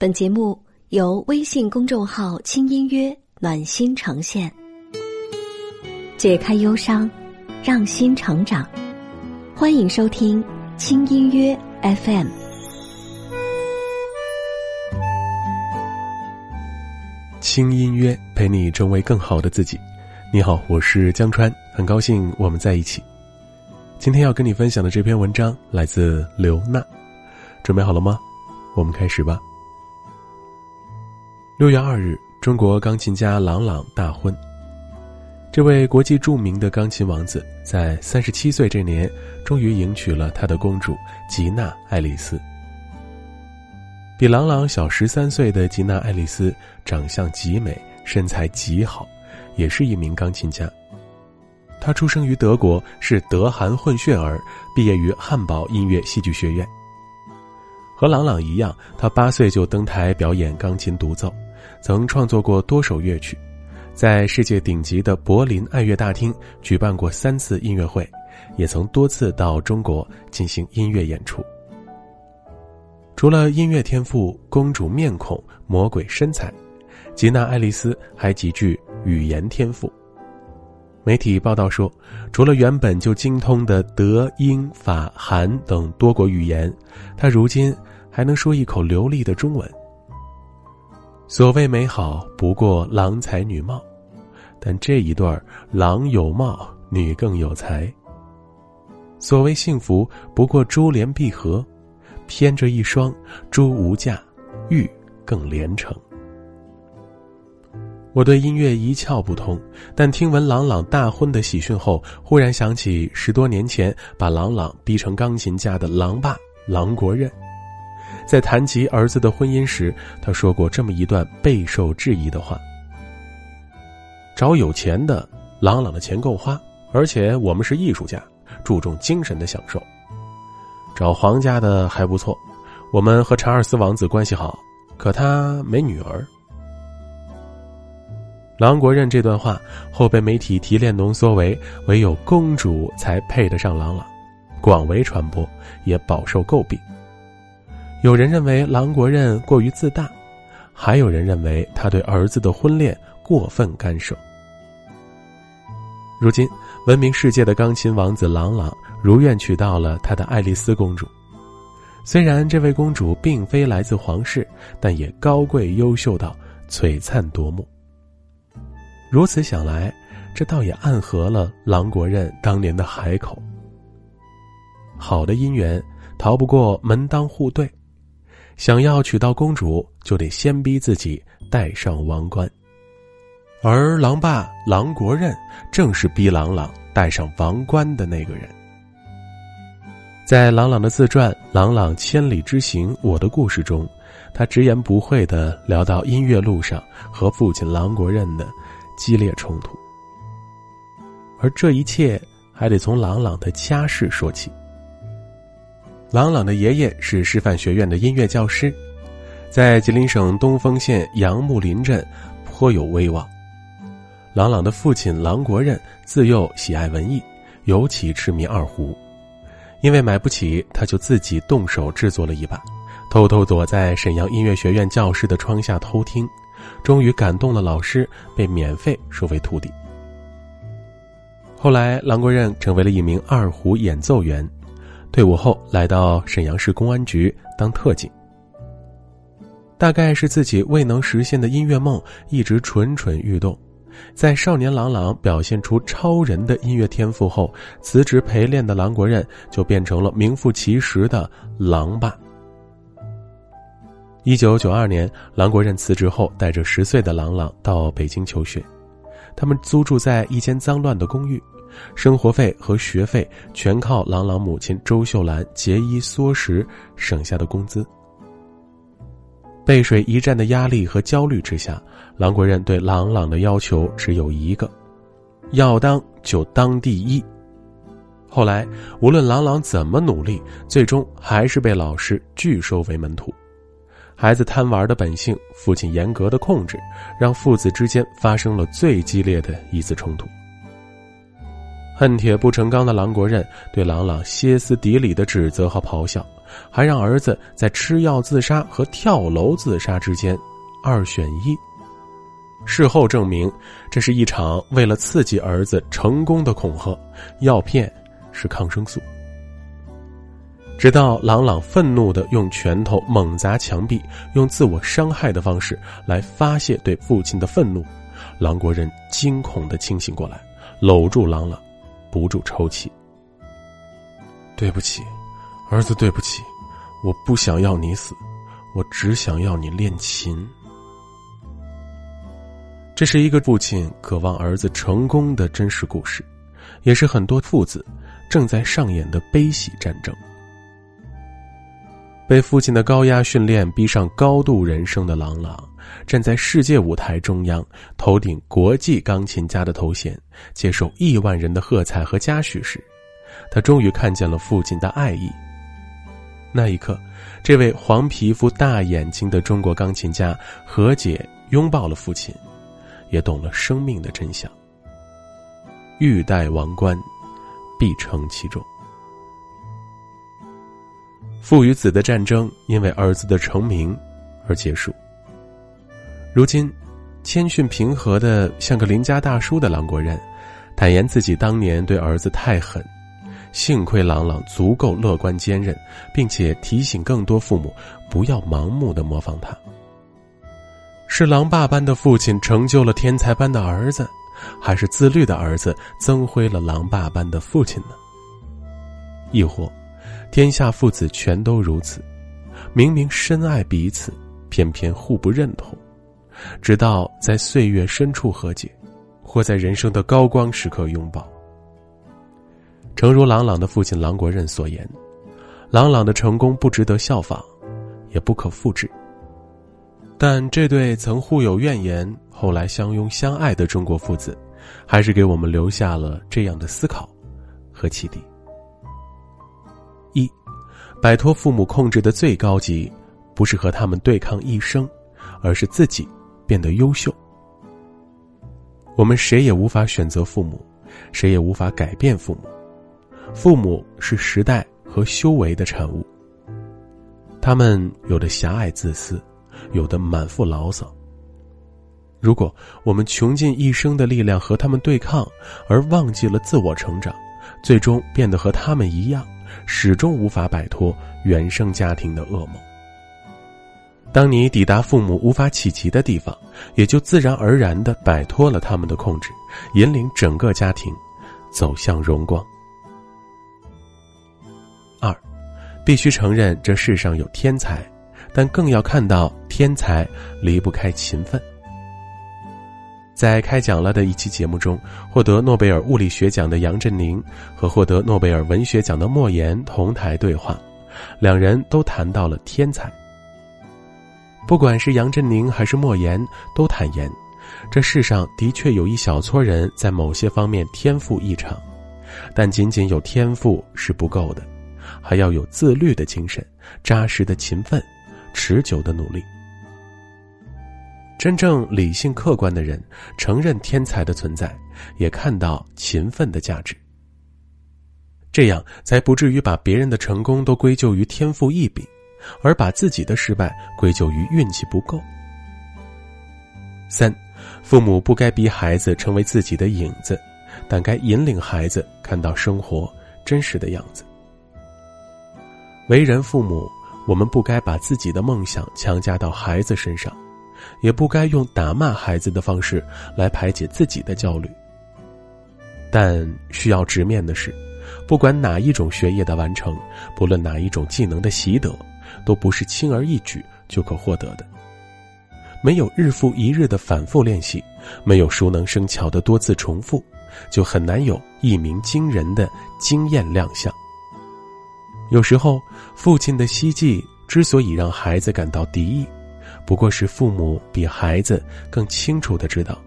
本节目由微信公众号“轻音乐暖心呈现，解开忧伤，让心成长。欢迎收听轻音乐 FM。轻音乐陪你成为更好的自己。你好，我是江川，很高兴我们在一起。今天要跟你分享的这篇文章来自刘娜，准备好了吗？我们开始吧。六月二日，中国钢琴家郎朗大婚。这位国际著名的钢琴王子，在三十七岁这年，终于迎娶了他的公主吉娜·爱丽丝。比郎朗小十三岁的吉娜·爱丽丝，长相极美，身材极好，也是一名钢琴家。她出生于德国，是德韩混血儿，毕业于汉堡音乐戏剧学院。和郎朗一样，他八岁就登台表演钢琴独奏。曾创作过多首乐曲，在世界顶级的柏林爱乐大厅举办过三次音乐会，也曾多次到中国进行音乐演出。除了音乐天赋、公主面孔、魔鬼身材，吉娜·爱丽丝还极具语言天赋。媒体报道说，除了原本就精通的德、英、法、韩等多国语言，她如今还能说一口流利的中文。所谓美好，不过郎才女貌，但这一对儿郎有貌，女更有才。所谓幸福，不过珠联璧合，偏着一双珠无价，玉更连城。我对音乐一窍不通，但听闻朗朗大婚的喜讯后，忽然想起十多年前把朗朗逼成钢琴家的郎爸郎国任。在谈及儿子的婚姻时，他说过这么一段备受质疑的话：“找有钱的，朗朗的钱够花，而且我们是艺术家，注重精神的享受。找皇家的还不错，我们和查尔斯王子关系好，可他没女儿。”郎国任这段话后被媒体提炼浓缩为“唯有公主才配得上朗朗”，广为传播，也饱受诟病。有人认为郎国任过于自大，还有人认为他对儿子的婚恋过分干涉。如今，闻名世界的钢琴王子郎朗如愿娶到了他的爱丽丝公主。虽然这位公主并非来自皇室，但也高贵优秀到璀璨夺目。如此想来，这倒也暗合了郎国任当年的海口。好的姻缘，逃不过门当户对。想要娶到公主，就得先逼自己戴上王冠，而狼爸狼国任正是逼郎朗戴上王冠的那个人。在郎朗的自传《郎朗千里之行：我的故事》中，他直言不讳的聊到音乐路上和父亲狼国任的激烈冲突，而这一切还得从郎朗的家世说起。郎朗的爷爷是师范学院的音乐教师，在吉林省东丰县杨木林镇颇有威望。郎朗的父亲郎国任自幼喜爱文艺，尤其痴迷二胡，因为买不起，他就自己动手制作了一把，偷偷躲在沈阳音乐学院教室的窗下偷听，终于感动了老师，被免费收为徒弟。后来，郎国任成为了一名二胡演奏员。退伍后，来到沈阳市公安局当特警。大概是自己未能实现的音乐梦一直蠢蠢欲动，在少年郎朗表现出超人的音乐天赋后，辞职陪练的郎国任就变成了名副其实的狼爸。一九九二年，郎国任辞职后，带着十岁的郎朗到北京求学，他们租住在一间脏乱的公寓。生活费和学费全靠朗朗母亲周秀兰节衣缩食省下的工资。背水一战的压力和焦虑之下，郎国任对郎朗的要求只有一个：要当就当第一。后来，无论郎朗怎么努力，最终还是被老师拒收为门徒。孩子贪玩的本性，父亲严格的控制，让父子之间发生了最激烈的一次冲突。恨铁不成钢的郎国任对郎朗歇斯底里的指责和咆哮，还让儿子在吃药自杀和跳楼自杀之间二选一。事后证明，这是一场为了刺激儿子成功的恐吓，药片是抗生素。直到朗朗愤怒的用拳头猛砸墙壁，用自我伤害的方式来发泄对父亲的愤怒，郎国人惊恐的清醒过来，搂住朗朗，不住抽泣。对不起，儿子，对不起，我不想要你死，我只想要你练琴。这是一个父亲渴望儿子成功的真实故事，也是很多父子正在上演的悲喜战争。被父亲的高压训练逼上高度人生的朗朗，站在世界舞台中央，头顶国际钢琴家的头衔，接受亿万人的喝彩和嘉许时，他终于看见了父亲的爱意。那一刻，这位黄皮肤、大眼睛的中国钢琴家和解拥抱了父亲。也懂了生命的真相。欲戴王冠，必承其重。父与子的战争因为儿子的成名而结束。如今，谦逊平和的像个邻家大叔的郎国人，坦言自己当年对儿子太狠，幸亏朗朗足够乐观坚韧，并且提醒更多父母不要盲目的模仿他。是狼爸般的父亲成就了天才般的儿子，还是自律的儿子增辉了狼爸般的父亲呢？亦或，天下父子全都如此，明明深爱彼此，偏偏互不认同，直到在岁月深处和解，或在人生的高光时刻拥抱。诚如朗朗的父亲郎国任所言：“朗朗的成功不值得效仿，也不可复制。”但这对曾互有怨言、后来相拥相爱的中国父子，还是给我们留下了这样的思考和启迪：一，摆脱父母控制的最高级，不是和他们对抗一生，而是自己变得优秀。我们谁也无法选择父母，谁也无法改变父母，父母是时代和修为的产物。他们有的狭隘自私。有的满腹牢骚。如果我们穷尽一生的力量和他们对抗，而忘记了自我成长，最终变得和他们一样，始终无法摆脱原生家庭的噩梦。当你抵达父母无法企及的地方，也就自然而然的摆脱了他们的控制，引领整个家庭走向荣光。二，必须承认这世上有天才。但更要看到，天才离不开勤奋。在开讲了的一期节目中，获得诺贝尔物理学奖的杨振宁和获得诺贝尔文学奖的莫言同台对话，两人都谈到了天才。不管是杨振宁还是莫言，都坦言，这世上的确有一小撮人在某些方面天赋异常，但仅仅有天赋是不够的，还要有自律的精神、扎实的勤奋。持久的努力，真正理性客观的人承认天才的存在，也看到勤奋的价值。这样才不至于把别人的成功都归咎于天赋异禀，而把自己的失败归咎于运气不够。三，父母不该逼孩子成为自己的影子，但该引领孩子看到生活真实的样子。为人父母。我们不该把自己的梦想强加到孩子身上，也不该用打骂孩子的方式来排解自己的焦虑。但需要直面的是，不管哪一种学业的完成，不论哪一种技能的习得，都不是轻而易举就可获得的。没有日复一日的反复练习，没有熟能生巧的多次重复，就很难有一鸣惊人的惊艳亮相。有时候，父亲的希冀之所以让孩子感到敌意，不过是父母比孩子更清楚的知道，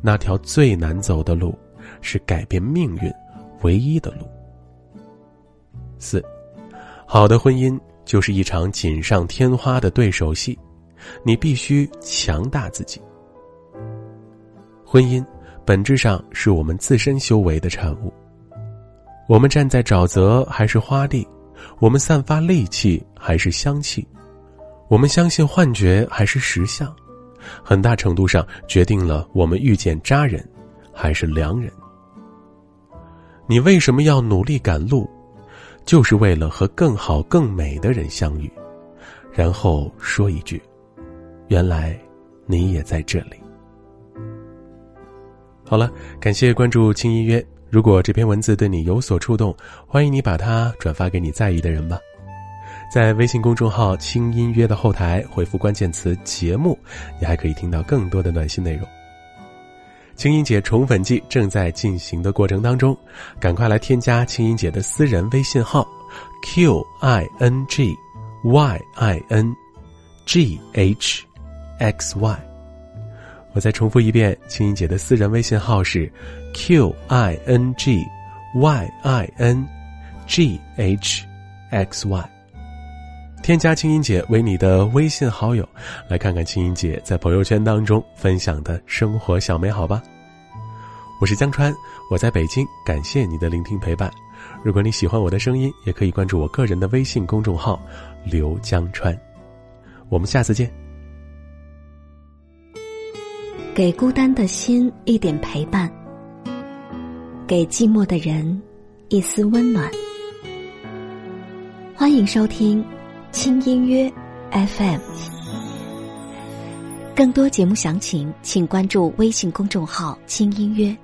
那条最难走的路，是改变命运唯一的路。四，好的婚姻就是一场锦上添花的对手戏，你必须强大自己。婚姻本质上是我们自身修为的产物，我们站在沼泽还是花地？我们散发戾气还是香气？我们相信幻觉还是实相？很大程度上决定了我们遇见渣人，还是良人。你为什么要努力赶路？就是为了和更好、更美的人相遇，然后说一句：“原来你也在这里。”好了，感谢关注轻音乐。如果这篇文字对你有所触动，欢迎你把它转发给你在意的人吧。在微信公众号“轻音乐”的后台回复关键词“节目”，你还可以听到更多的暖心内容。青音姐宠粉季正在进行的过程当中，赶快来添加青音姐的私人微信号 q i n g y i n g h x y。我再重复一遍，青音姐的私人微信号是 q i n g y i n g h x y。添加青音姐为你的微信好友，来看看青音姐在朋友圈当中分享的生活小美好吧。我是江川，我在北京，感谢你的聆听陪伴。如果你喜欢我的声音，也可以关注我个人的微信公众号“刘江川”。我们下次见。给孤单的心一点陪伴，给寂寞的人一丝温暖。欢迎收听。轻音乐 FM，更多节目详情，请关注微信公众号“轻音乐”。